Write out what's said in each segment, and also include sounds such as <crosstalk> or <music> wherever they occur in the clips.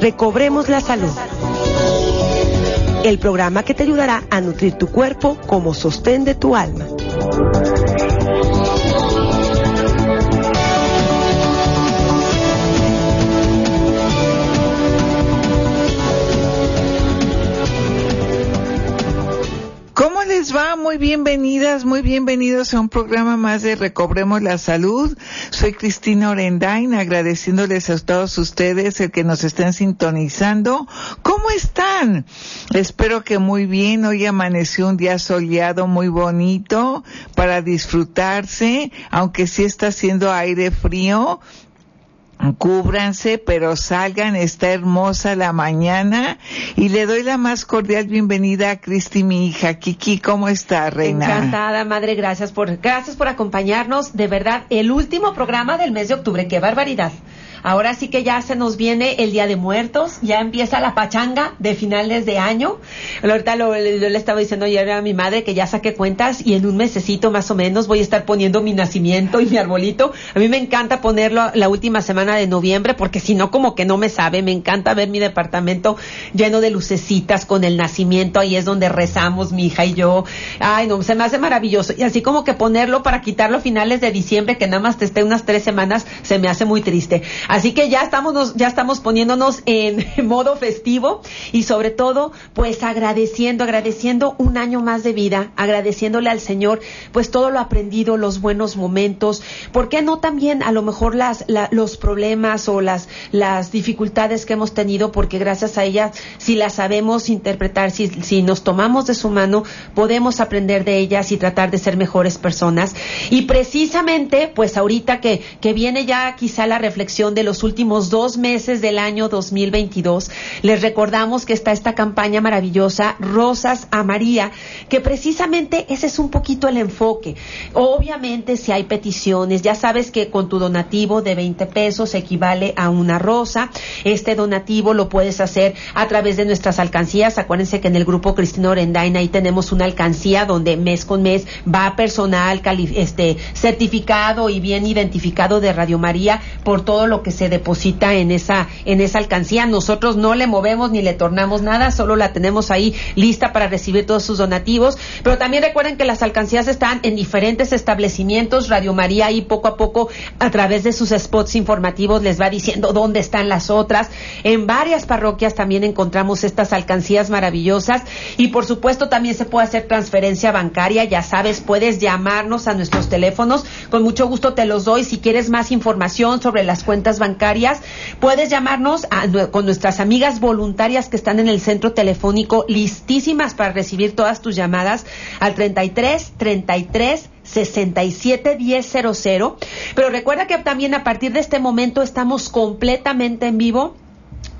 Recobremos la Salud. El programa que te ayudará a nutrir tu cuerpo como sostén de tu alma. Va? Muy bienvenidas, muy bienvenidos a un programa más de Recobremos la Salud. Soy Cristina Orendain, agradeciéndoles a todos ustedes el que nos estén sintonizando. ¿Cómo están? Espero que muy bien. Hoy amaneció un día soleado muy bonito para disfrutarse, aunque sí está haciendo aire frío cúbranse, pero salgan, está hermosa la mañana y le doy la más cordial bienvenida a Cristi, mi hija. Kiki, ¿cómo está, reina? Encantada, madre, gracias por, gracias por acompañarnos. De verdad, el último programa del mes de octubre, qué barbaridad. Ahora sí que ya se nos viene el Día de Muertos, ya empieza la pachanga de finales de año. Ahorita lo, le estaba diciendo ayer a mi madre que ya saqué cuentas y en un mesecito más o menos voy a estar poniendo mi nacimiento y mi arbolito. A mí me encanta ponerlo la última semana de noviembre porque si no como que no me sabe. Me encanta ver mi departamento lleno de lucecitas con el nacimiento. Ahí es donde rezamos mi hija y yo. Ay, no, se me hace maravilloso. Y así como que ponerlo para quitarlo a finales de diciembre, que nada más te esté unas tres semanas, se me hace muy triste. Así que ya estamos, ya estamos poniéndonos en <laughs> modo festivo y sobre todo, pues agradeciendo, agradeciendo un año más de vida, agradeciéndole al Señor, pues todo lo aprendido, los buenos momentos. ¿Por qué no también a lo mejor las, los problemas o las, las dificultades que hemos tenido? Porque gracias a ella, si las sabemos interpretar, si, si nos tomamos de su mano, podemos aprender de ellas y tratar de ser mejores personas. Y precisamente, pues ahorita que, que viene ya quizá la reflexión los últimos dos meses del año 2022. Les recordamos que está esta campaña maravillosa, Rosas a María, que precisamente ese es un poquito el enfoque. Obviamente, si hay peticiones, ya sabes que con tu donativo de 20 pesos equivale a una rosa. Este donativo lo puedes hacer a través de nuestras alcancías. Acuérdense que en el grupo Cristina Orendain ahí tenemos una alcancía donde mes con mes va personal este, certificado y bien identificado de Radio María por todo lo que se deposita en esa, en esa alcancía. Nosotros no le movemos ni le tornamos nada, solo la tenemos ahí lista para recibir todos sus donativos. Pero también recuerden que las alcancías están en diferentes establecimientos. Radio María ahí poco a poco, a través de sus spots informativos, les va diciendo dónde están las otras. En varias parroquias también encontramos estas alcancías maravillosas. Y por supuesto también se puede hacer transferencia bancaria. Ya sabes, puedes llamarnos a nuestros teléfonos. Con mucho gusto te los doy. Si quieres más información sobre las cuentas bancarias, puedes llamarnos con nuestras amigas voluntarias que están en el centro telefónico listísimas para recibir todas tus llamadas al 33 33 67 1000. Pero recuerda que también a partir de este momento estamos completamente en vivo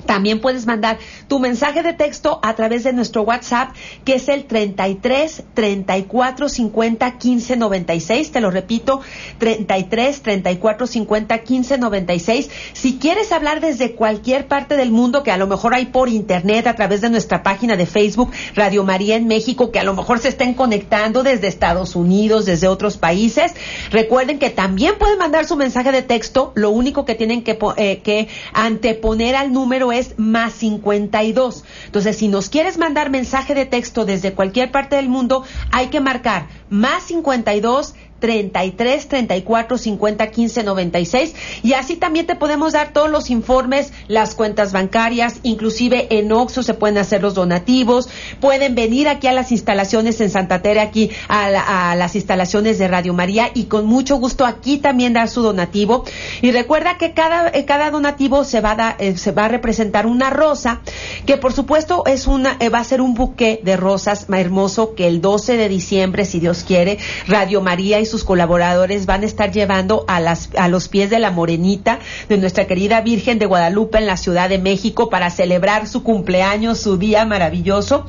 también puedes mandar tu mensaje de texto a través de nuestro WhatsApp, que es el 33 34 50 15 96. Te lo repito, 33 34 50 15 96. Si quieres hablar desde cualquier parte del mundo, que a lo mejor hay por internet, a través de nuestra página de Facebook, Radio María en México, que a lo mejor se estén conectando desde Estados Unidos, desde otros países, recuerden que también pueden mandar su mensaje de texto. Lo único que tienen que, eh, que anteponer al número es es más 52. Entonces, si nos quieres mandar mensaje de texto desde cualquier parte del mundo, hay que marcar más 52 33 34 50 15 96 y así también te podemos dar todos los informes, las cuentas bancarias, inclusive en Oxo se pueden hacer los donativos, pueden venir aquí a las instalaciones en Santa Tere, aquí a, las instalaciones de Radio María y con mucho gusto aquí también dar su donativo. Y recuerda que cada, eh, cada donativo se va, a eh, se va a representar una rosa que por supuesto es una, eh, va a ser un buque de rosas más hermoso que el 12 de diciembre si Dios quiere Radio María y sus colaboradores van a estar llevando a, las, a los pies de la morenita de nuestra querida Virgen de Guadalupe en la Ciudad de México para celebrar su cumpleaños, su día maravilloso.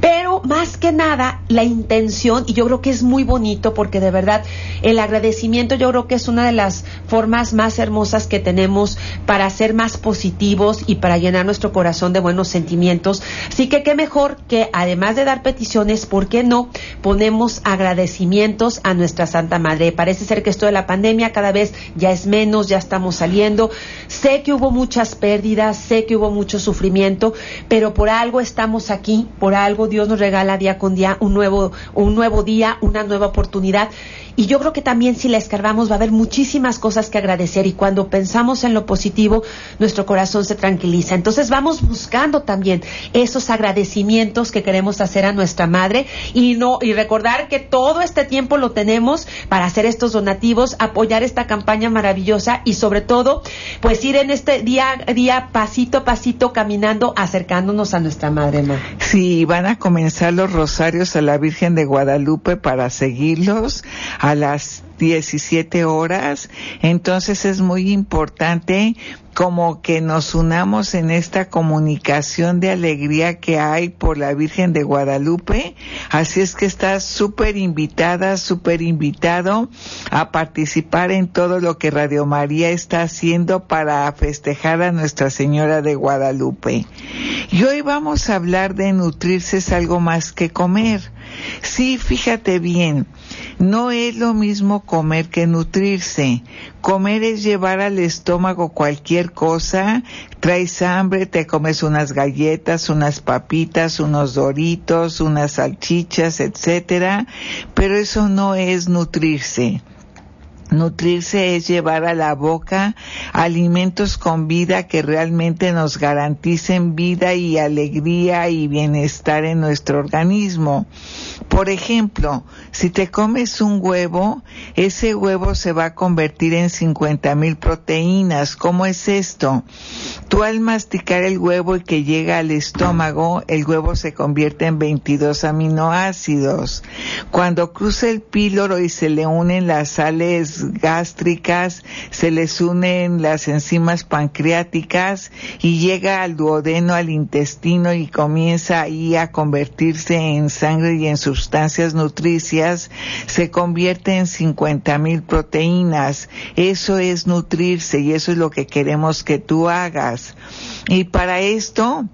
Pero más que nada, la intención, y yo creo que es muy bonito porque de verdad el agradecimiento yo creo que es una de las formas más hermosas que tenemos para ser más positivos y para llenar nuestro corazón de buenos sentimientos. Así que qué mejor que además de dar peticiones, ¿por qué no ponemos agradecimientos a nuestra Santa Madre? Parece ser que esto de la pandemia cada vez ya es menos, ya estamos saliendo. Sé que hubo muchas pérdidas, sé que hubo mucho sufrimiento, pero por algo estamos aquí, por algo Dios nos regala día con día un nuevo, un nuevo día, una nueva oportunidad. Y yo creo que también si la escarbamos va a haber muchísimas cosas que agradecer y cuando pensamos en lo positivo, nuestro corazón se tranquiliza. Entonces vamos buscando también esos agradecimientos que queremos hacer a nuestra madre y no y recordar que todo este tiempo lo tenemos para hacer estos donativos, apoyar esta campaña maravillosa y sobre todo pues ir en este día día pasito a pasito caminando acercándonos a nuestra madre. ¿no? Sí, van a comenzar los rosarios a la Virgen de Guadalupe para seguirlos las 17 horas. Entonces es muy importante como que nos unamos en esta comunicación de alegría que hay por la Virgen de Guadalupe. Así es que estás súper invitada, súper invitado a participar en todo lo que Radio María está haciendo para festejar a Nuestra Señora de Guadalupe. Y hoy vamos a hablar de nutrirse es algo más que comer. Sí, fíjate bien, no es lo mismo comer que nutrirse. Comer es llevar al estómago cualquier cosa, traes hambre, te comes unas galletas, unas papitas, unos doritos, unas salchichas, etcétera, pero eso no es nutrirse. Nutrirse es llevar a la boca alimentos con vida que realmente nos garanticen vida y alegría y bienestar en nuestro organismo. Por ejemplo, si te comes un huevo, ese huevo se va a convertir en 50 mil proteínas. ¿Cómo es esto? Tú al masticar el huevo y que llega al estómago, el huevo se convierte en 22 aminoácidos. Cuando cruza el píloro y se le unen las sales gástricas, se les unen las enzimas pancreáticas y llega al duodeno, al intestino y comienza ahí a convertirse en sangre y en sustancias nutricias, se convierte en 50 mil proteínas. Eso es nutrirse y eso es lo que queremos que tú hagas. Y para esto,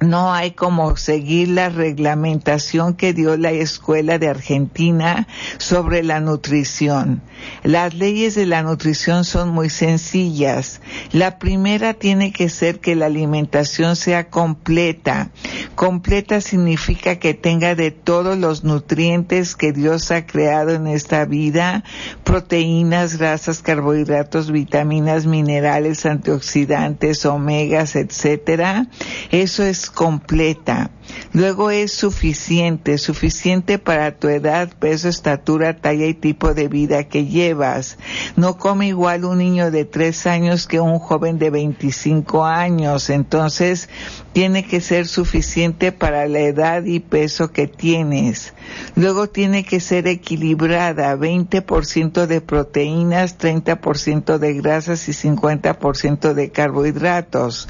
no hay como seguir la reglamentación que dio la Escuela de Argentina sobre la nutrición. Las leyes de la nutrición son muy sencillas. La primera tiene que ser que la alimentación sea completa. Completa significa que tenga de todos los nutrientes que Dios ha creado en esta vida, proteínas, grasas, carbohidratos, vitaminas, minerales, antioxidantes, omegas, etcétera. Eso es completa. Luego es suficiente, suficiente para tu edad, peso, estatura, talla y tipo de vida que llevas. No come igual un niño de tres años que un joven de 25 años. Entonces, tiene que ser suficiente para la edad y peso que tienes. Luego tiene que ser equilibrada, 20% de proteínas, 30% de grasas y 50% de carbohidratos.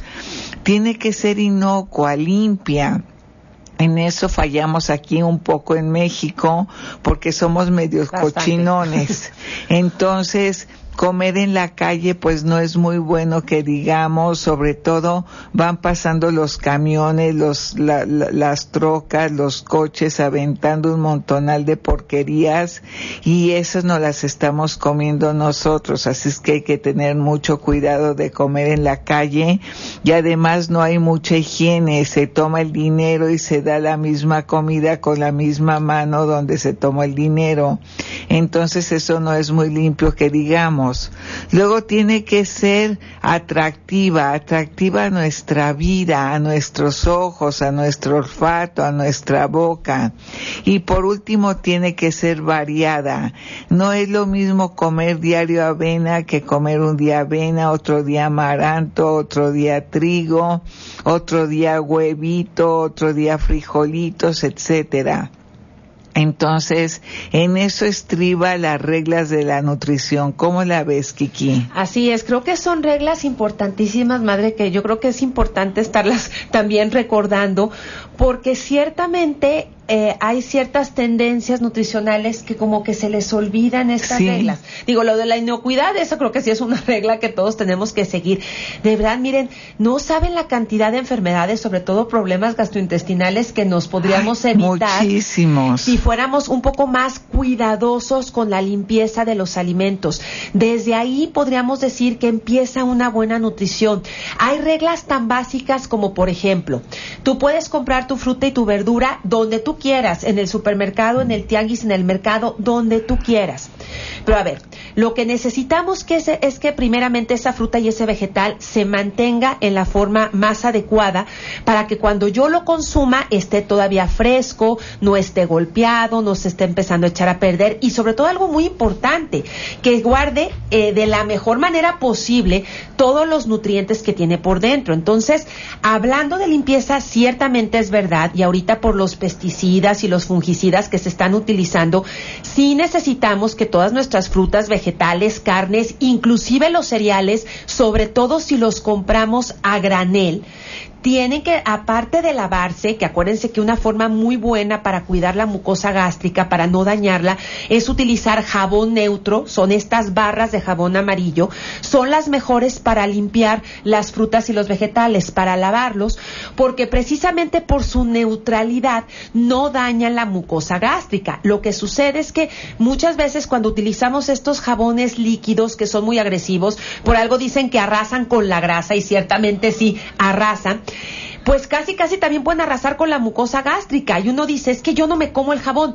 Tiene que ser inocua, limpia en eso fallamos aquí un poco en México porque somos medios cochinones. <laughs> Entonces, comer en la calle pues no es muy bueno que digamos, sobre todo van pasando los camiones, los, las trocas, los coches aventando un montonal de porquerías y esas no las estamos comiendo nosotros, así es que hay que tener mucho cuidado de comer en la calle y además no hay mucha higiene, se toma el dinero y se da la misma comida con la misma mano donde se toma el dinero, entonces eso no es muy limpio que digamos Luego tiene que ser atractiva, atractiva a nuestra vida, a nuestros ojos, a nuestro olfato, a nuestra boca. Y por último tiene que ser variada. No es lo mismo comer diario avena que comer un día avena, otro día amaranto, otro día trigo, otro día huevito, otro día frijolitos, etcétera. Entonces, en eso estriba las reglas de la nutrición. ¿Cómo la ves, Kiki? Así es, creo que son reglas importantísimas, madre, que yo creo que es importante estarlas <laughs> también recordando, porque ciertamente eh, hay ciertas tendencias nutricionales que como que se les olvidan estas reglas. Digo, lo de la inocuidad, eso creo que sí es una <laughs> regla que todos tenemos que seguir. De verdad, miren, no saben la cantidad de enfermedades, sobre todo problemas gastrointestinales que nos podríamos evitar muchísimos. si fuéramos un poco más cuidadosos con la limpieza de los alimentos. Desde ahí podríamos decir que empieza una buena nutrición. Hay reglas tan básicas como, por ejemplo, tú puedes comprar tu fruta y tu verdura donde tú quieras, en el supermercado, en el tianguis, en el mercado, donde tú quieras. Pero a ver, lo que necesitamos que es, es, que primeramente esa fruta y ese vegetal se mantenga en la forma más adecuada para que cuando yo lo consuma esté todavía fresco, no esté golpeado, no se esté empezando a echar a perder y sobre todo algo muy importante, que guarde eh, de la mejor manera posible todos los nutrientes que tiene por dentro. Entonces, hablando de limpieza, ciertamente es verdad y ahorita por los pesticidas y los fungicidas que se están utilizando, sí necesitamos que todas nuestras frutas, vegetales, carnes, inclusive los cereales, sobre todo si los compramos a granel, tienen que, aparte de lavarse, que acuérdense que una forma muy buena para cuidar la mucosa gástrica, para no dañarla, es utilizar jabón neutro, son estas barras de jabón amarillo, son las mejores para limpiar las frutas y los vegetales, para lavarlos, porque precisamente por su neutralidad no dañan la mucosa gástrica. Lo que sucede es que muchas veces cuando utilizamos estos jabones líquidos que son muy agresivos, por algo dicen que arrasan con la grasa y ciertamente sí arrasan, pues casi, casi también pueden arrasar con la mucosa gástrica. Y uno dice, es que yo no me como el jabón.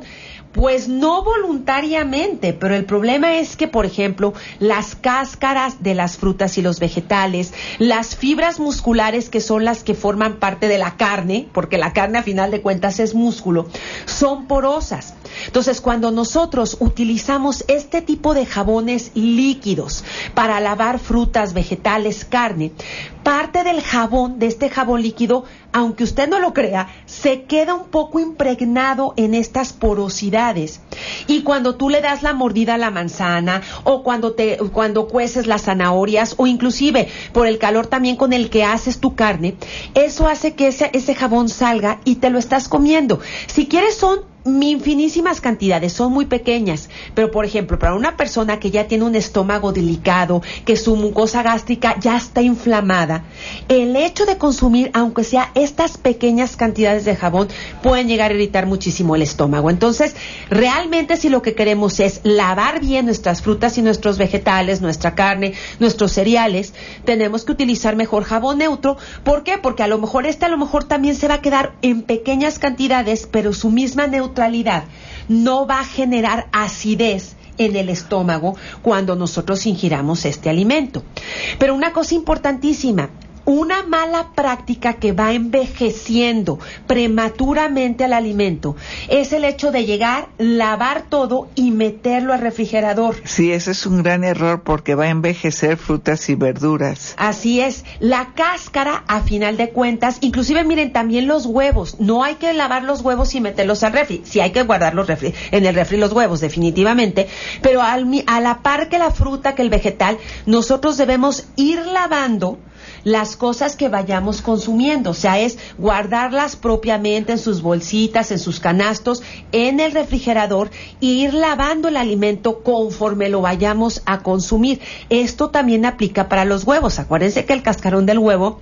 Pues no voluntariamente, pero el problema es que, por ejemplo, las cáscaras de las frutas y los vegetales, las fibras musculares que son las que forman parte de la carne, porque la carne a final de cuentas es músculo, son porosas. Entonces, cuando nosotros utilizamos este tipo de jabones líquidos para lavar frutas, vegetales, carne, parte del jabón, de este jabón líquido, aunque usted no lo crea, se queda un poco impregnado en estas porosidades. Y cuando tú le das la mordida a la manzana o cuando te cuando cueces las zanahorias o inclusive por el calor también con el que haces tu carne, eso hace que ese, ese jabón salga y te lo estás comiendo. Si quieres son infinísimas cantidades, son muy pequeñas, pero por ejemplo, para una persona que ya tiene un estómago delicado, que su mucosa gástrica ya está inflamada, el hecho de consumir, aunque sea estas pequeñas cantidades de jabón, pueden llegar a irritar muchísimo el estómago. Entonces, realmente si lo que queremos es lavar bien nuestras frutas y nuestros vegetales, nuestra carne, nuestros cereales, tenemos que utilizar mejor jabón neutro. ¿Por qué? Porque a lo mejor este a lo mejor también se va a quedar en pequeñas cantidades, pero su misma neutralidad no va a generar acidez en el estómago cuando nosotros ingiramos este alimento. Pero una cosa importantísima, una mala práctica que va envejeciendo prematuramente al alimento es el hecho de llegar, lavar todo y meterlo al refrigerador. Sí, ese es un gran error porque va a envejecer frutas y verduras. Así es, la cáscara a final de cuentas, inclusive miren también los huevos, no hay que lavar los huevos y meterlos al refri, sí hay que guardar los refri, en el refri los huevos definitivamente, pero al, a la par que la fruta, que el vegetal, nosotros debemos ir lavando las cosas que vayamos consumiendo, o sea, es guardarlas propiamente en sus bolsitas, en sus canastos, en el refrigerador e ir lavando el alimento conforme lo vayamos a consumir. Esto también aplica para los huevos. Acuérdense que el cascarón del huevo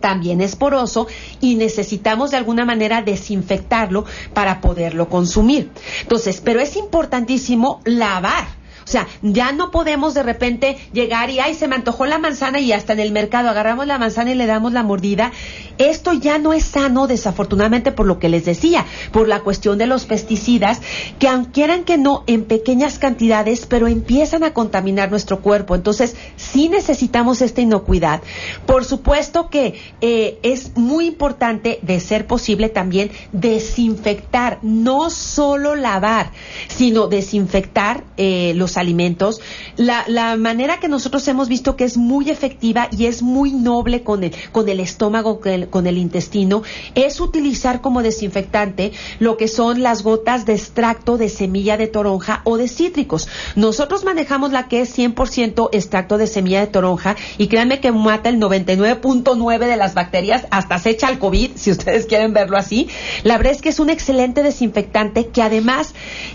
también es poroso y necesitamos de alguna manera desinfectarlo para poderlo consumir. Entonces, pero es importantísimo lavar o sea, ya no podemos de repente llegar y, ay, se me antojó la manzana y hasta en el mercado agarramos la manzana y le damos la mordida. Esto ya no es sano, desafortunadamente, por lo que les decía, por la cuestión de los pesticidas, que aunque quieran que no, en pequeñas cantidades, pero empiezan a contaminar nuestro cuerpo. Entonces, sí necesitamos esta inocuidad. Por supuesto que eh, es muy importante, de ser posible, también desinfectar, no solo lavar, sino desinfectar eh, los alimentos, la, la, manera que nosotros hemos visto que es muy efectiva y es muy noble con el, con el estómago, con el intestino es utilizar como desinfectante lo que son las gotas de extracto de semilla de toronja o de cítricos. Nosotros manejamos la que es 100% extracto de semilla de toronja y créanme que mata el 99.9 de las bacterias, hasta se echa el COVID, si ustedes quieren verlo así. La verdad es que es un excelente desinfectante que además,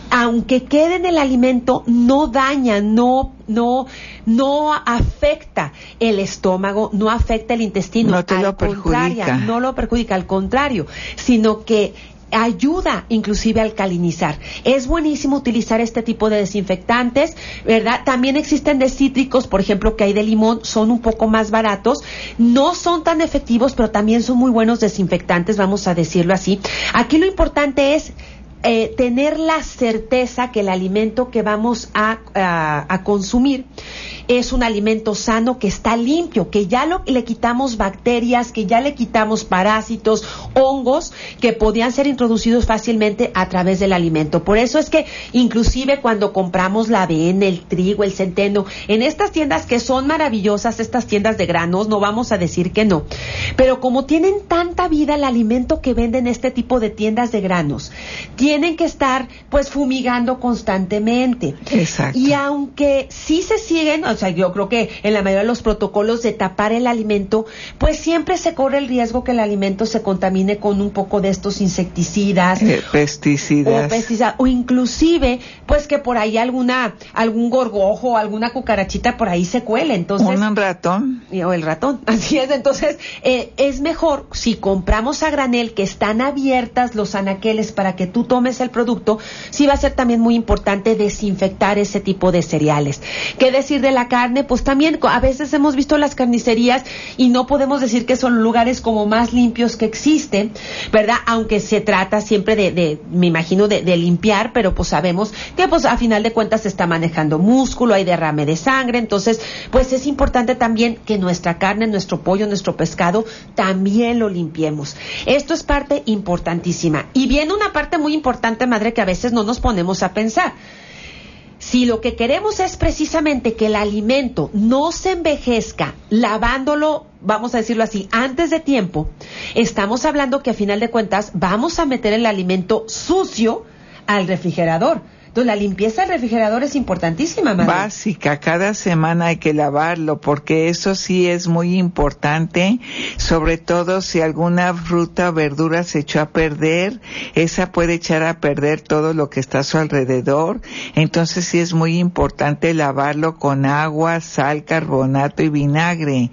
aunque quede en el alimento, no daña, no no, no afecta el estómago, no afecta el intestino. No te lo perjudica. No lo perjudica, al contrario, sino que ayuda inclusive a alcalinizar. Es buenísimo utilizar este tipo de desinfectantes, ¿verdad? También existen de cítricos, por ejemplo, que hay de limón, son un poco más baratos, no son tan efectivos, pero también son muy buenos desinfectantes, vamos a decirlo así. Aquí lo importante es eh, tener la certeza que el alimento que vamos a, a, consumir es un alimento sano, que está limpio, que ya lo, le quitamos bacterias, que ya le quitamos parásitos, hongos que podían ser introducidos fácilmente a través del alimento. Por eso es que inclusive cuando compramos la avena, el trigo, el centeno, en estas tiendas que son maravillosas, estas tiendas de granos, no vamos a decir que no, pero como tienen tanta vida el alimento que venden este tipo de tiendas de granos, tienen que estar pues fumigando constantemente. Exacto. Y aunque sí se siguen, o sea, yo creo que en la mayoría de los protocolos de tapar el alimento, pues siempre se corre el riesgo que el alimento se contamine con un poco de estos insecticidas, eh, pesticidas. O, pesticidas, o inclusive pues que por ahí alguna algún gorgojo, alguna cucarachita por ahí se cuele, entonces un ratón o el ratón, <laughs> así es, entonces eh, es mejor si compramos a granel que están abiertas los anaqueles para que tú tomes el producto, sí va a ser también muy importante desinfectar ese tipo de cereales. ¿Qué decir de la carne? Pues también a veces hemos visto las carnicerías y no podemos decir que son lugares como más limpios que existen, ¿verdad? Aunque se trata siempre de, me imagino, de, de, limpiar, pero pues sabemos que pues a final de cuentas se está manejando músculo, hay derrame de sangre, entonces pues es importante también que nuestra carne, nuestro pollo, nuestro pescado también lo limpiemos. Esto es parte importantísima. Y viene una parte muy importante, madre, que a veces no nos ponemos a pensar. Si lo que queremos es precisamente que el alimento no se envejezca lavándolo, vamos a decirlo así, antes de tiempo, estamos hablando que a final de cuentas vamos a meter el alimento sucio al refrigerador. La limpieza del refrigerador es importantísima, madre. Básica, cada semana hay que lavarlo, porque eso sí es muy importante, sobre todo si alguna fruta o verdura se echó a perder, esa puede echar a perder todo lo que está a su alrededor. Entonces, sí es muy importante lavarlo con agua, sal, carbonato y vinagre.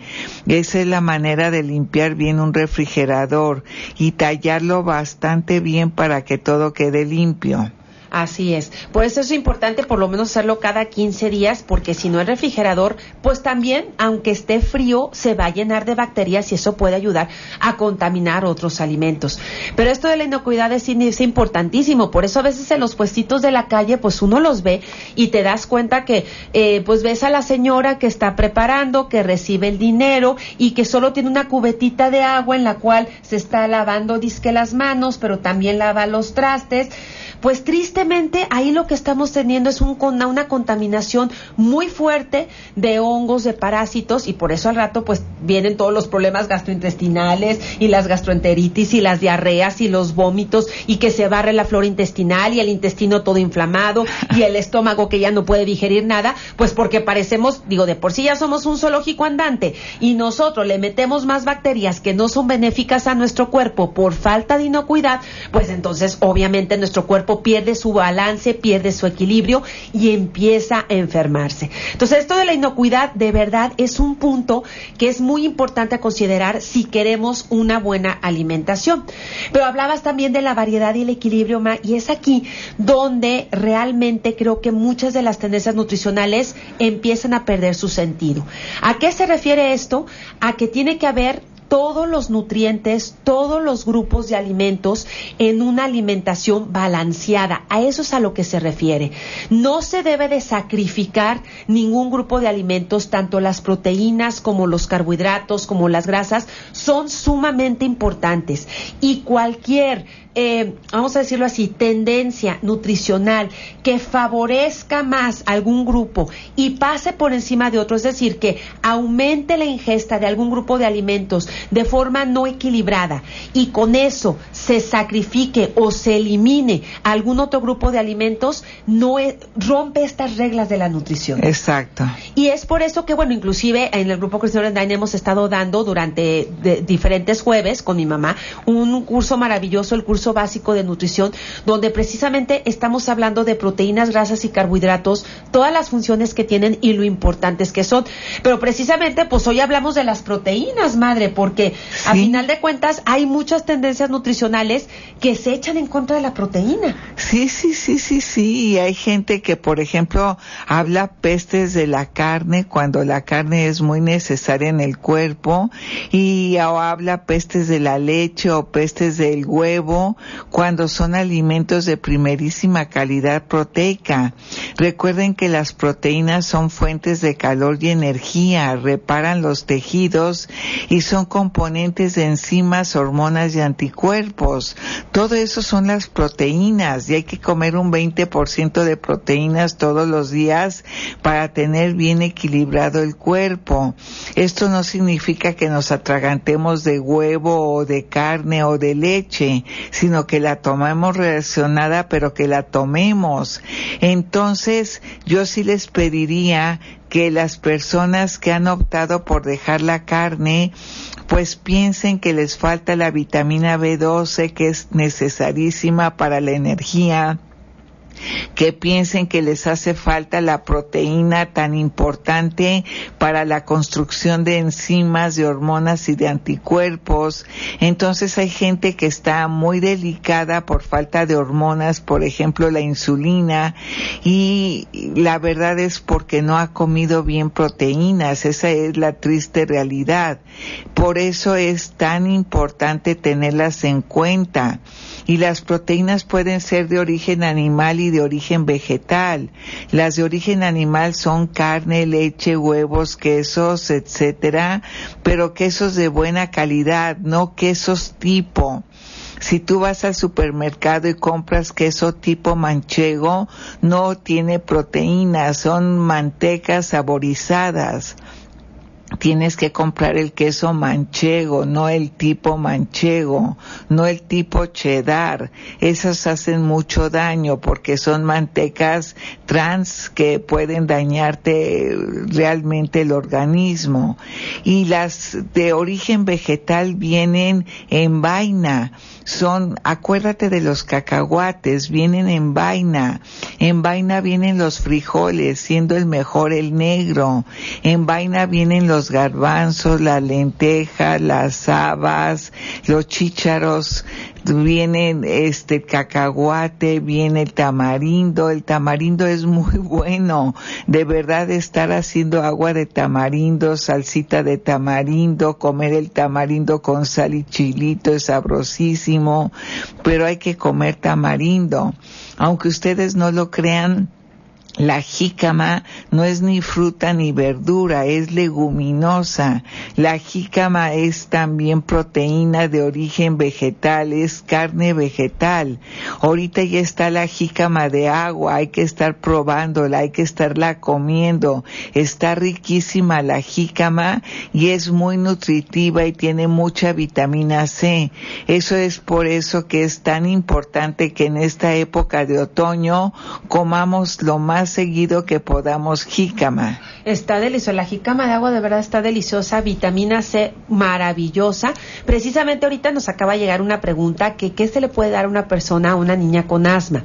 Esa es la manera de limpiar bien un refrigerador y tallarlo bastante bien para que todo quede limpio. Así es. Por eso es importante por lo menos hacerlo cada 15 días, porque si no el refrigerador, pues también, aunque esté frío, se va a llenar de bacterias y eso puede ayudar a contaminar otros alimentos. Pero esto de la inocuidad es, importantísimo. Por eso a veces en los puestitos de la calle, pues uno los ve y te das cuenta que, eh, pues ves a la señora que está preparando, que recibe el dinero y que solo tiene una cubetita de agua en la cual se está lavando disque las manos, pero también lava los trastes pues tristemente ahí lo que estamos teniendo es un, una contaminación muy fuerte de hongos, de parásitos y por eso al rato pues vienen todos los problemas gastrointestinales y las gastroenteritis y las diarreas y los vómitos y que se barre la flora intestinal y el intestino todo inflamado y el estómago que ya no puede digerir nada, pues porque parecemos, digo, de por sí ya somos un zoológico andante y nosotros le metemos más bacterias que no son benéficas a nuestro cuerpo por falta de inocuidad, pues entonces obviamente nuestro cuerpo pierde su balance, pierde su equilibrio y empieza a enfermarse. Entonces, esto de la inocuidad de verdad es un punto que es muy importante considerar si queremos una buena alimentación. Pero hablabas también de la variedad y el equilibrio, y es aquí donde realmente creo que muchas de las tendencias nutricionales empiezan a perder su sentido. ¿A qué se refiere esto? A que tiene que haber todos los nutrientes, todos los grupos de alimentos en una alimentación balanceada. A eso es a lo que se refiere. No se debe de sacrificar ningún grupo de alimentos, tanto las proteínas como los carbohidratos, como las grasas, son sumamente importantes. Y cualquier eh, vamos a decirlo así, tendencia nutricional que favorezca más algún grupo y pase por encima de otro, es decir, que aumente la ingesta de algún grupo de alimentos de forma no equilibrada y con eso se sacrifique o se elimine algún otro grupo de alimentos, no rompe estas reglas de la nutrición. Exacto. Y es por eso que, bueno, inclusive en el grupo Cristiano Rendain hemos estado dando durante diferentes jueves con mi mamá un curso maravilloso, el curso básico de nutrición, donde precisamente estamos hablando de proteínas, grasas y carbohidratos, todas las funciones que tienen y lo importantes que son. Pero precisamente, pues hoy hablamos de las proteínas, madre, porque a final de cuentas hay muchas tendencias nutricionales que se echan en contra de la proteína. Sí, sí, sí, sí, sí. Y hay gente que, por ejemplo, habla pestes de la carne cuando la carne es muy necesaria en el cuerpo y habla pestes de la leche o pestes del huevo cuando son alimentos de primerísima calidad proteica. Recuerden que las proteínas son fuentes de calor y energía, reparan los tejidos y son componentes de enzimas, hormonas y anticuerpos. Todo eso son las proteínas y hay que comer un 20% de proteínas todos los días para tener bien equilibrado el cuerpo. Esto no significa que nos atragantemos de huevo o de carne o de leche, sino que la tomemos relacionada, pero que la tomemos. Entonces, yo sí les pediría que las personas que han optado por dejar la carne, pues piensen que les falta la vitamina B12 que es necesarísima para la energía que piensen que les hace falta la proteína tan importante para la construcción de enzimas, de hormonas y de anticuerpos. Entonces hay gente que está muy delicada por falta de hormonas, por ejemplo la insulina, y la verdad es porque no ha comido bien proteínas. Esa es la triste realidad. Por eso es tan importante tenerlas en cuenta y las proteínas pueden ser de origen animal y de origen vegetal. Las de origen animal son carne, leche, huevos, quesos, etcétera, pero quesos de buena calidad, no quesos tipo. Si tú vas al supermercado y compras queso tipo manchego, no tiene proteínas, son mantecas saborizadas tienes que comprar el queso manchego, no el tipo manchego, no el tipo cheddar. Esas hacen mucho daño porque son mantecas trans que pueden dañarte realmente el organismo. Y las de origen vegetal vienen en vaina son, acuérdate de los cacahuates, vienen en vaina, en vaina vienen los frijoles, siendo el mejor el negro, en vaina vienen los garbanzos, la lenteja, las habas, los chícharos, viene este cacahuate, viene el tamarindo, el tamarindo es muy <laughs> bueno, de verdad estar haciendo agua de tamarindo, salsita de tamarindo, comer el tamarindo con sal y chilito es sabrosísimo, pero hay que comer tamarindo. Aunque ustedes no lo crean, la jícama no es ni fruta ni verdura, es leguminosa. La jícama es también proteína de origen vegetal, es carne vegetal. Ahorita ya está la jícama de agua, hay que estar probándola, hay que estarla comiendo. Está riquísima la jícama y es muy nutritiva y tiene mucha vitamina C. Eso es por eso que es tan importante que en esta época de otoño comamos lo más seguido que podamos jícama. Está deliciosa, la jícama de agua de verdad está deliciosa, vitamina C maravillosa. Precisamente ahorita nos acaba de llegar una pregunta que qué se le puede dar a una persona, a una niña con asma.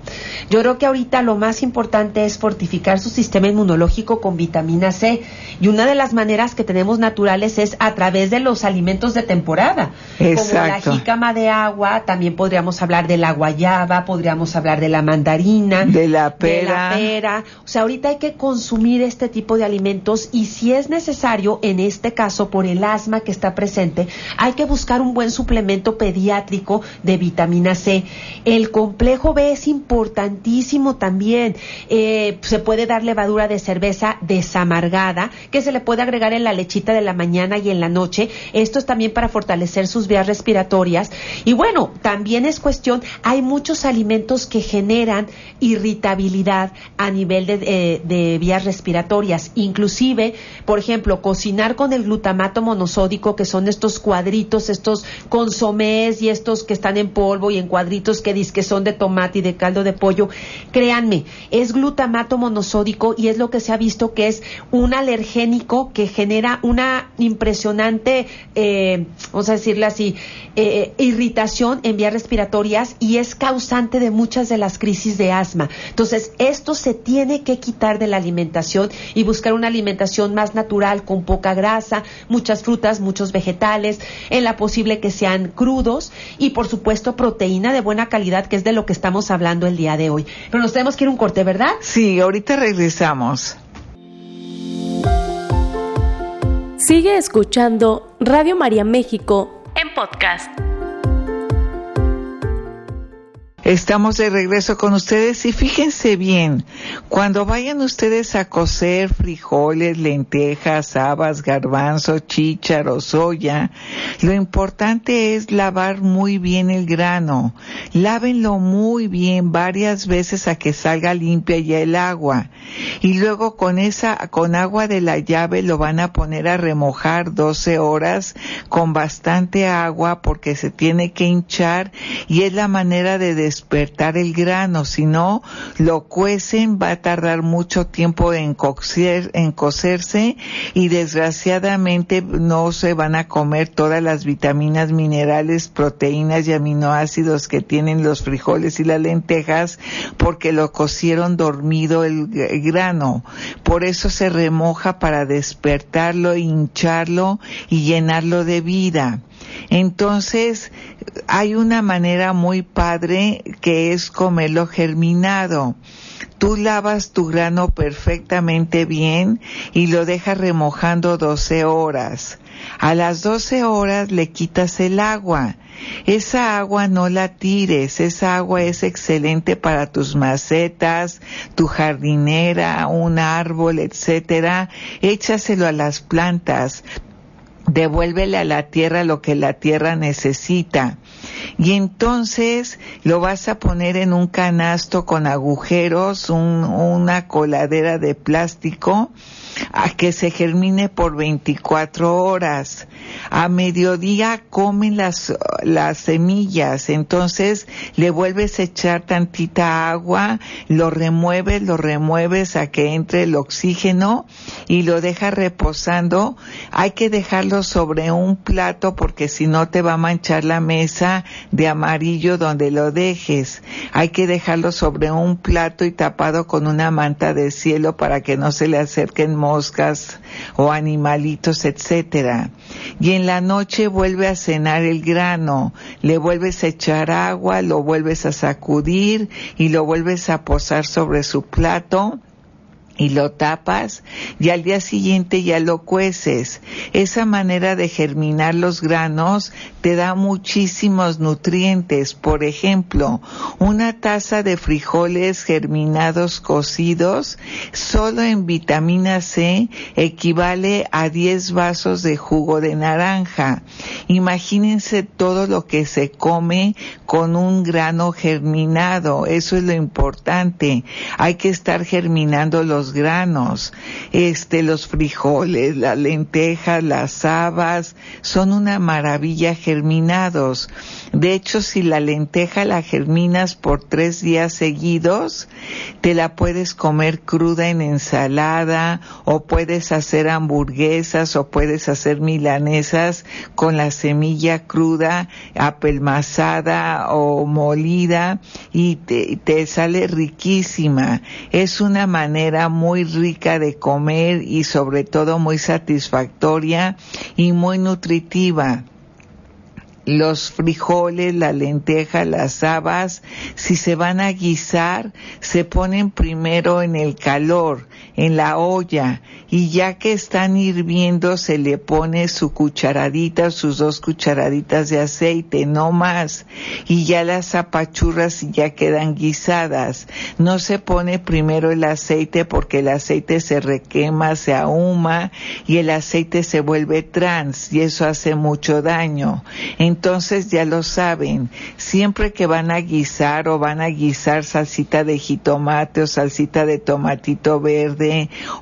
Yo creo que ahorita lo más importante es fortificar su sistema inmunológico con vitamina C y una de las maneras que tenemos naturales es a través de los alimentos de temporada, Exacto. como la jícama de agua, también podríamos hablar de la guayaba, podríamos hablar de la mandarina, de la pera, de la pera. O sea, ahorita hay que consumir este tipo de alimentos y si es necesario, en este caso, por el asma que está presente, hay que buscar un buen suplemento pediátrico de vitamina C. El complejo B es importantísimo también. Eh, se puede dar levadura de cerveza desamargada, que se le puede agregar en la lechita de la mañana y en la noche. Esto es también para fortalecer sus vías respiratorias. Y bueno, también es cuestión, hay muchos alimentos que generan irritabilidad a nivel de, eh, de vías respiratorias. Inclusive, por ejemplo, cocinar con el glutamato monosódico, que son estos cuadritos, estos consomés y estos que están en polvo y en cuadritos que dicen que son de tomate y de caldo de pollo. Créanme, es glutamato monosódico y es lo que se ha visto que es un alergénico que genera una impresionante, eh, vamos a decirle así, eh, irritación en vías respiratorias y es causante de muchas de las crisis de asma. Entonces, esto se tiene que quitar de la alimentación y buscar una alimentación más natural, con poca grasa, muchas frutas, muchos vegetales, en la posible que sean crudos y, por supuesto, proteína de buena calidad, que es de lo que estamos hablando el día de hoy. Pero nos tenemos que ir un corte, ¿verdad? Sí, ahorita regresamos. Sigue escuchando Radio María México en podcast. Estamos de regreso con ustedes y fíjense bien, cuando vayan ustedes a cocer frijoles, lentejas, habas, garbanzo, chícharo, soya, lo importante es lavar muy bien el grano. Lávenlo muy bien varias veces a que salga limpia ya el agua. Y luego con esa, con agua de la llave lo van a poner a remojar 12 horas con bastante agua porque se tiene que hinchar y es la manera de despertar el grano, si no lo cuecen va a tardar mucho tiempo en, cocer, en cocerse y desgraciadamente no se van a comer todas las vitaminas, minerales, proteínas y aminoácidos que tienen los frijoles y las lentejas porque lo cocieron dormido el grano. Por eso se remoja para despertarlo, hincharlo y llenarlo de vida. Entonces, hay una manera muy padre que es comerlo germinado. Tú lavas tu grano perfectamente bien y lo dejas remojando 12 horas. A las 12 horas le quitas el agua. Esa agua no la tires, esa agua es excelente para tus macetas, tu jardinera, un árbol, etcétera. Échaselo a las plantas devuélvele a la tierra lo que la tierra necesita. Y entonces lo vas a poner en un canasto con agujeros, una coladera de plástico, a que se germine por 24 horas. A mediodía comen las, las semillas, entonces le vuelves a echar tantita agua, lo remueves, lo remueves a que entre el oxígeno y lo dejas reposando. Hay que dejarlo sobre un plato porque si no te va a manchar la mesa de amarillo donde lo dejes. Hay que dejarlo sobre un plato y tapado con una manta de cielo para que no se le acerquen moscas o animalitos, etcétera. Y en la noche vuelve a cenar el grano, le vuelves a echar agua, lo vuelves a sacudir y lo vuelves a posar sobre su plato y lo tapas y al día siguiente ya lo cueces. Esa manera de germinar los granos te da muchísimos nutrientes. Por ejemplo, una taza de frijoles germinados cocidos solo en vitamina C equivale a 10 vasos de jugo de naranja. Imagínense todo lo que se come con un grano germinado. Eso es lo importante. Hay que estar germinando los granos, este, los frijoles, las lentejas, las habas, son una maravilla germinados. De hecho, si la lenteja la germinas por tres días seguidos, te la puedes comer cruda en ensalada, o puedes hacer hamburguesas, o puedes hacer milanesas con la semilla cruda, apelmazada o molida, y te, te sale riquísima. Es una manera muy rica de comer y sobre todo muy satisfactoria y muy nutritiva. Los frijoles, la lenteja, las habas, si se van a guisar, se ponen primero en el calor, en la olla, y ya que están hirviendo se le pone su cucharadita, sus dos cucharaditas de aceite, no más, y ya las apachurras ya quedan guisadas. No se pone primero el aceite porque el aceite se requema, se ahuma y el aceite se vuelve trans y eso hace mucho daño. Entonces ya lo saben, siempre que van a guisar o van a guisar salsita de jitomate o salsita de tomatito verde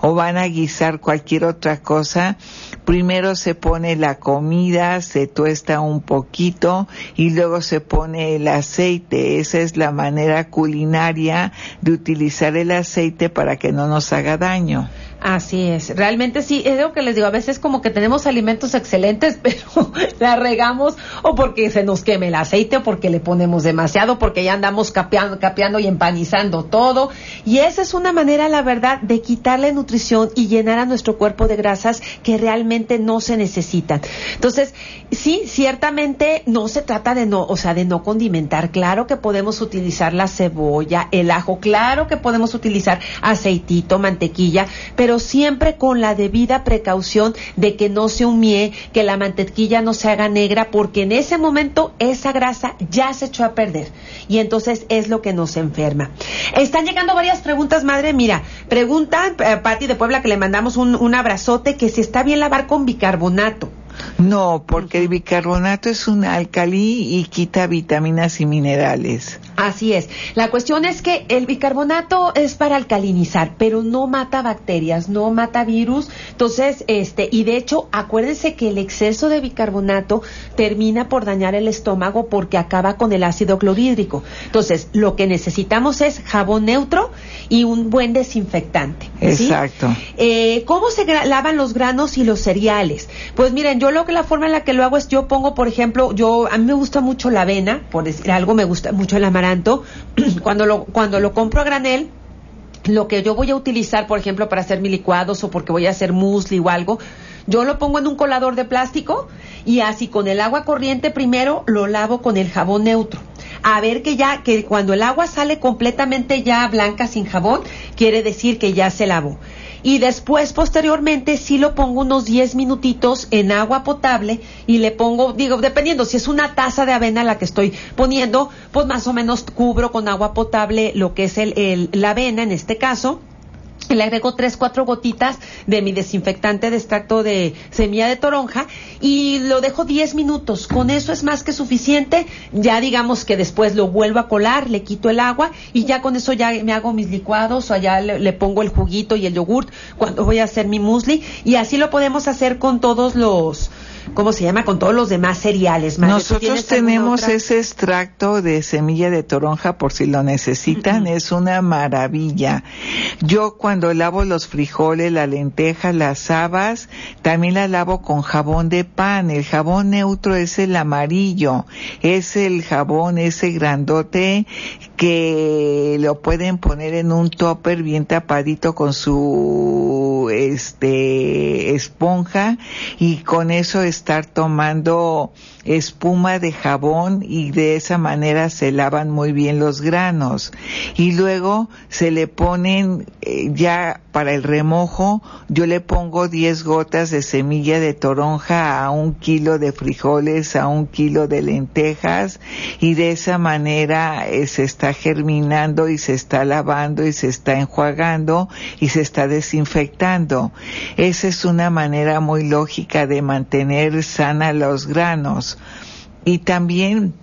o van a guisar cualquier otra cosa, primero se pone la comida, se tuesta un poquito y luego se pone el aceite. Esa es la manera culinaria de utilizar el aceite para que no nos haga daño. Así es, realmente sí, es lo que les digo, a veces como que tenemos alimentos excelentes, <laughs> pero la regamos o porque se nos queme el aceite o porque le ponemos demasiado, porque ya andamos capeando, capeando y empanizando todo. Y esa es una manera, la verdad, de quitarle nutrición y llenar a nuestro cuerpo de grasas que realmente no se necesitan. Entonces, sí, ciertamente no se trata de no, o sea, de no condimentar. Claro que podemos utilizar la cebolla, el ajo, claro que podemos utilizar aceitito, mantequilla, pero pero siempre con la debida precaución de que no se humie, que la mantequilla no se haga negra, porque en ese momento esa grasa ya se echó a perder y entonces es lo que nos enferma. Están llegando varias preguntas, madre. Mira, pregunta eh, Patti de Puebla que le mandamos un, un abrazote que si está bien lavar con bicarbonato. No, porque el bicarbonato es un alcalí y quita vitaminas y minerales. Así es. La cuestión es que el bicarbonato es para alcalinizar, pero no mata bacterias, no mata virus. Entonces, este, y de hecho, acuérdense que el exceso de bicarbonato termina por dañar el estómago porque acaba con el ácido clorhídrico. Entonces, lo que necesitamos es jabón neutro y un buen desinfectante. Exacto. Eh, ¿Cómo se lavan los granos y los cereales? Pues miren, yo lo que la forma en la que lo hago es yo pongo, por ejemplo, yo a mí me gusta mucho la avena, por decir algo, me gusta mucho el amaranto. <clears throat> cuando lo cuando lo compro a granel, lo que yo voy a utilizar, por ejemplo, para hacer mi licuados o porque voy a hacer muesli o algo, yo lo pongo en un colador de plástico y así con el agua corriente primero lo lavo con el jabón neutro. A ver que ya, que cuando el agua sale completamente ya blanca sin jabón, quiere decir que ya se lavó y después posteriormente sí lo pongo unos 10 minutitos en agua potable y le pongo, digo, dependiendo si es una taza de avena la que estoy poniendo, pues más o menos cubro con agua potable lo que es el, la avena en este caso le agrego tres, cuatro gotitas de mi desinfectante de extracto de semilla de toronja y lo dejo diez minutos. Con eso es más que suficiente. Ya digamos que después lo vuelvo a colar, le quito el agua y ya con eso ya me hago mis licuados o allá le, le pongo el juguito y el yogurt cuando voy a hacer mi muesli y así lo podemos hacer con todos los ¿cómo se llama? Con todos los demás cereales. Nosotros tenemos ese extracto de semilla de toronja por si lo necesitan, es una maravilla. Yo cuando lavo los frijoles, la lenteja, las habas, también la lavo con jabón de pan. El jabón neutro es el amarillo, es el jabón ese grandote que lo pueden poner en un topper bien tapadito con su este esponja y con eso estar tomando espuma de jabón y de esa manera se lavan muy bien los granos. Y luego se le ponen eh, ya para el remojo, yo le pongo 10 gotas de semilla de toronja a un kilo de frijoles, a un kilo de lentejas y de esa manera eh, se está germinando y se está lavando y se está enjuagando y se está desinfectando. Esa es una manera muy lógica de mantener sana los granos y también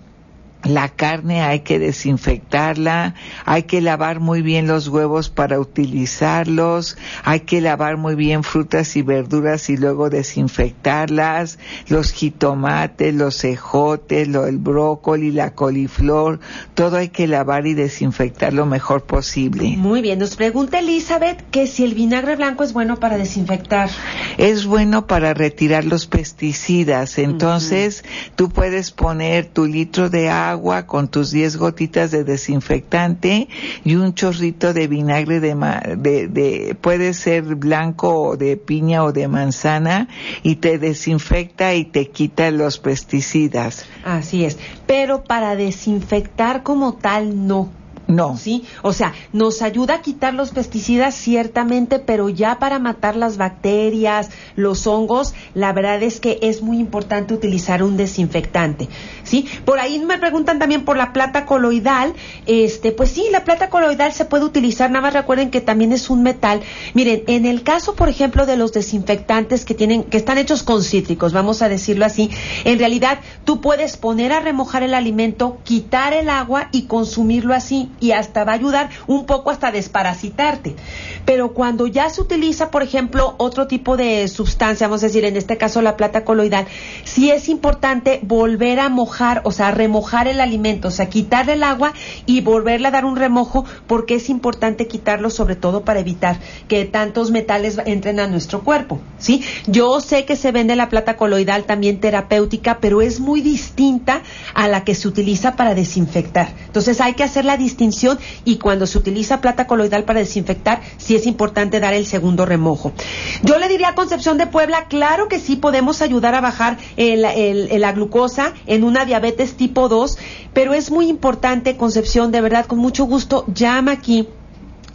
la carne hay que desinfectarla, hay que lavar muy bien los huevos para utilizarlos, hay que lavar muy bien frutas y verduras y luego desinfectarlas, los jitomates, los cejotes, lo, el brócoli, la coliflor, todo hay que lavar y desinfectar lo mejor posible. Muy bien, nos pregunta Elizabeth que si el vinagre blanco es bueno para desinfectar. Es bueno para retirar los pesticidas, entonces tú puedes poner tu litro de agua con tus 10 gotitas de desinfectante y un chorrito de vinagre de, de, de puede ser blanco o de piña o de manzana y te desinfecta y te quita los pesticidas. Así es, pero para desinfectar como tal no. No. ¿Sí? O sea, nos ayuda a quitar los pesticidas ciertamente, pero ya para matar las bacterias, los hongos, la verdad es que es muy importante utilizar un desinfectante. ¿Sí? Por ahí me preguntan también por la plata coloidal. Este, pues sí, la plata coloidal se puede utilizar, nada más recuerden que también es un metal. Miren, en el caso, por ejemplo, de los desinfectantes que tienen que están hechos con cítricos, vamos a decirlo así, en realidad tú puedes poner a remojar el alimento, quitar el agua y consumirlo así y hasta va a ayudar un poco hasta desparasitarte. Pero cuando ya se utiliza, por ejemplo, otro tipo de sustancia, vamos a decir, en este caso la plata coloidal, sí es importante volver a mojar, o sea, remojar el alimento, o sea, quitarle el agua y volverle a dar un remojo, porque es importante quitarlo sobre todo para evitar que tantos metales entren a nuestro cuerpo, ¿sí? Yo sé que se vende la plata coloidal también terapéutica, pero es muy distinta a la que se utiliza para desinfectar. Entonces hay que hacer la distinción y cuando se utiliza plata coloidal para desinfectar, sí es importante dar el segundo remojo. Yo le diría a Concepción de Puebla, claro que sí podemos ayudar a bajar la glucosa en una diabetes tipo 2, pero es muy importante, Concepción, de verdad, con mucho gusto, llama aquí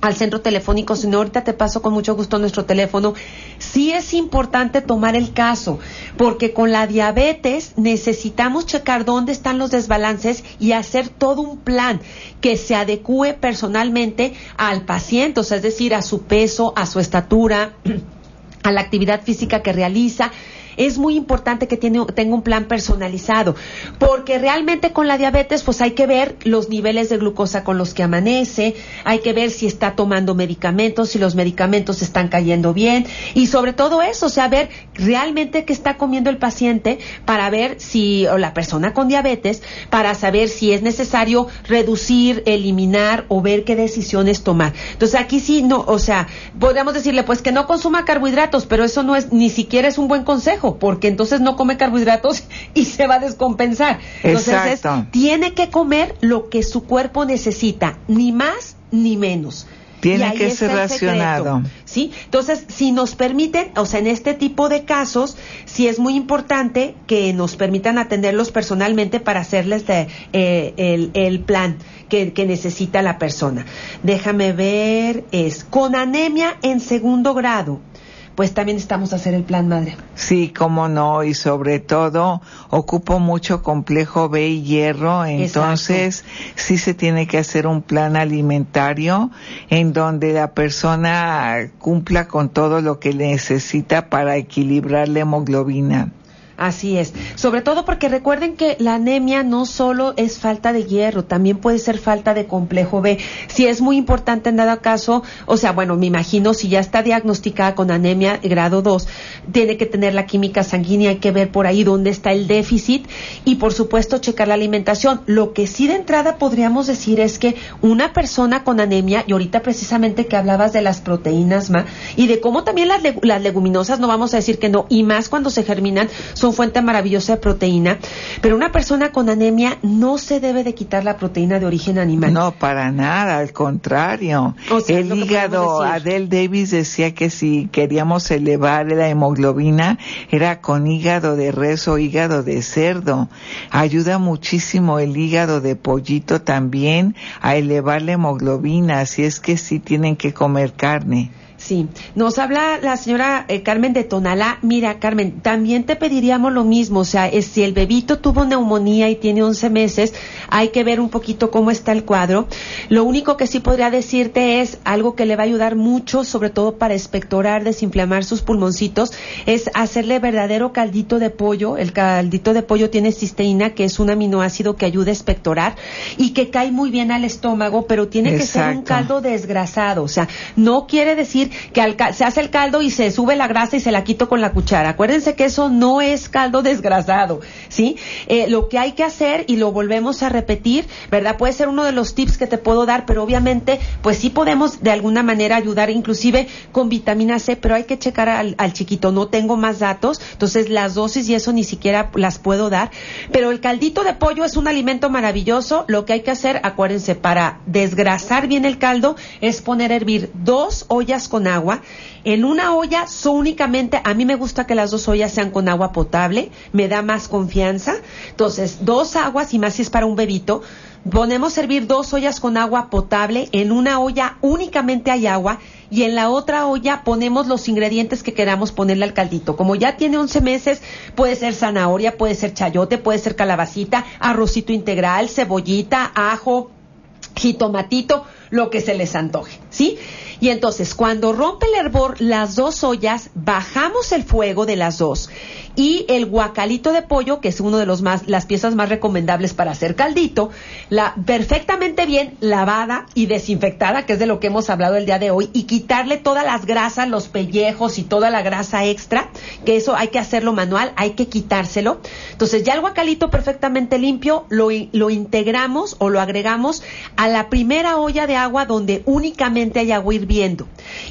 al centro telefónico, sino ahorita te paso con mucho gusto nuestro teléfono. Sí es importante tomar el caso, porque con la diabetes necesitamos checar dónde están los desbalances y hacer todo un plan que se adecue personalmente al paciente, o sea, es decir, a su peso, a su estatura, <clears throat> a la actividad física que realiza es muy importante que tiene, tenga un plan personalizado, porque realmente con la diabetes pues hay que ver los niveles de glucosa con los que amanece, hay que ver si está tomando medicamentos, si los medicamentos están cayendo bien y sobre todo eso, o sea, ver realmente qué está comiendo el paciente para ver si, o la persona con diabetes, para saber si es necesario reducir, eliminar o ver qué decisiones tomar. Entonces aquí sí, no, o sea, podríamos decirle pues que no consuma carbohidratos, pero eso no es, ni siquiera es un buen consejo porque entonces no come carbohidratos <laughs> y se va a descompensar. Entonces tiene que comer lo que su cuerpo necesita, ni más ni menos. Tiene que ser racionado. ¿Sí? Entonces, si nos permiten, o sea, en este tipo de casos, sí es muy importante que nos permitan atenderlos personalmente para hacerles eh, el, plan que, que, necesita la persona. Déjame ver, es con anemia en segundo grado pues también estamos a hacer el plan madre. Sí, cómo no, y sobre todo ocupo mucho complejo B y hierro, entonces sí se tiene que hacer un plan alimentario en donde la persona cumpla con todo lo que necesita para equilibrar la hemoglobina. Así es. Sobre todo porque recuerden que la anemia no solo es falta de hierro, también puede ser falta de complejo B. Si es muy importante en dado caso, o sea, bueno, me imagino si ya está diagnosticada con anemia grado 2, tiene que tener la química sanguínea, hay que ver por ahí dónde está el déficit y por supuesto checar la alimentación. Lo que sí de entrada podríamos decir es que una persona con anemia, y ahorita precisamente que hablabas de las proteínas, ma, y de cómo también las, las leguminosas, no vamos a decir que no, y más cuando se germinan, son fuente maravillosa de proteína, pero una persona con anemia no se debe de quitar la proteína de origen animal. No, para nada, al contrario. el hígado, Adele Davis decía que si queríamos elevar la hemoglobina era con hígado de res o hígado de cerdo. Ayuda muchísimo el hígado de pollito también a elevar la hemoglobina, así es que sí tienen que comer carne. Sí, nos habla la señora eh, Carmen de Tonalá. Mira, Carmen, también te pediríamos lo mismo. O sea, es, si el bebito tuvo neumonía y tiene 11 meses, hay que ver un poquito cómo está el cuadro. Lo único que sí podría decirte es algo que le va a ayudar mucho, sobre todo para expectorar, desinflamar sus pulmoncitos, es hacerle verdadero caldito de pollo. El caldito de pollo tiene cisteína, que es un aminoácido que ayuda a expectorar y que cae muy bien al estómago, pero tiene que ser un caldo desgrasado. O sea, no quiere decir Que se hace el caldo y se sube la grasa y se la quito con la cuchara. Acuérdense que eso no es caldo desgrasado, ¿sí? Eh, lo que hay que hacer, y lo volvemos a repetir, ¿verdad? Puede ser uno de los tips que te puedo dar, pero obviamente, pues sí podemos de alguna manera ayudar, inclusive con vitamina C, pero hay que checar al, al chiquito. No tengo más datos, entonces las dosis y eso ni siquiera las puedo dar. Pero el caldito de pollo es un alimento maravilloso. Lo que hay que hacer, acuérdense, para desgrasar bien el caldo, es poner a hervir dos ollas con agua. En una olla son únicamente, a mí me gusta que las dos ollas sean con agua potable, me da más confianza. Entonces, dos aguas y más si es para un bebito. Ponemos a dos ollas con agua potable. En una olla únicamente hay agua y en la otra olla ponemos los ingredientes que queramos ponerle al caldito. Como ya tiene 11 meses, puede ser zanahoria, puede ser chayote, puede ser calabacita, arrocito integral, cebollita, ajo, jitomatito, lo que se les antoje, ¿sí? Y entonces, cuando rompe el hervor las dos ollas, bajamos el fuego de las dos y el guacalito de pollo, que es uno de los más, las piezas más recomendables para hacer caldito, la perfectamente bien lavada y desinfectada, que es de lo que hemos hablado el día de hoy, y quitarle todas las grasas, los pellejos y toda la grasa extra, que eso hay que hacerlo manual, hay que quitárselo. Entonces ya el guacalito perfectamente limpio lo, lo integramos o lo agregamos a la primera olla de agua donde únicamente hay agua hirviendo.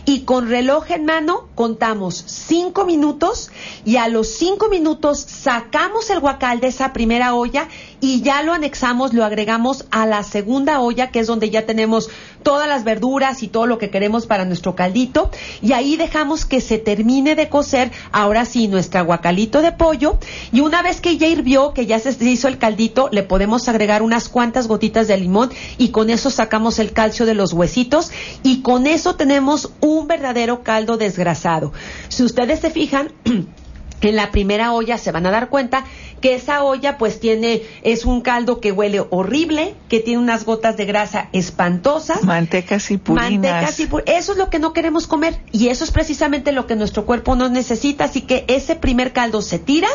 Y con reloj en mano contamos cinco minutos y a los cinco minutos sacamos el guacal de esa primera olla y ya lo anexamos, lo agregamos a la segunda olla, que es donde ya tenemos todas las verduras y todo lo que queremos para nuestro caldito. Y ahí dejamos que se termine de cocer, ahora sí, nuestro guacalito de pollo. Y una vez que ya hirvió, que ya se hizo el caldito, le podemos agregar unas cuantas gotitas de limón y con eso sacamos el calcio de los huesitos y con eso tenemos un verdadero caldo desgrasado. Si ustedes se fijan, <clears throat> en la primera olla se van a dar cuenta que esa olla pues tiene, es un caldo que huele horrible, que tiene unas gotas de grasa espantosas. Mantecas y purinas. Mantecas y Eso es lo que no queremos comer y eso es precisamente lo que nuestro cuerpo no necesita, así que ese primer caldo se tira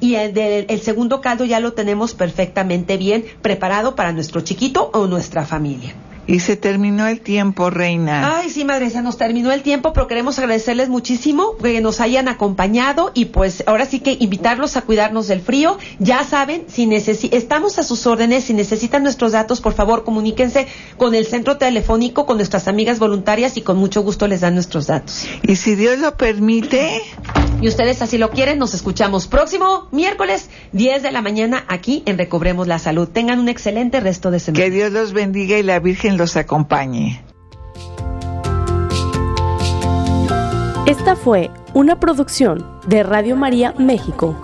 y el, el segundo caldo ya lo tenemos perfectamente bien preparado para nuestro chiquito o nuestra familia. Y se terminó el tiempo, reina. Ay, sí, madre, se nos terminó el tiempo, pero queremos agradecerles muchísimo que nos hayan acompañado y pues ahora sí que invitarlos a cuidarnos del frío. Ya saben, si estamos a sus órdenes, si necesitan nuestros datos, por favor, comuníquense con el centro telefónico, con nuestras amigas voluntarias y con mucho gusto les dan nuestros datos. Y si Dios lo permite. Y ustedes así lo quieren, nos escuchamos próximo miércoles 10 de la mañana aquí en Recobremos la Salud. Tengan un excelente resto de semana. Que Dios los bendiga y la Virgen los acompañe. Esta fue una producción de Radio María México.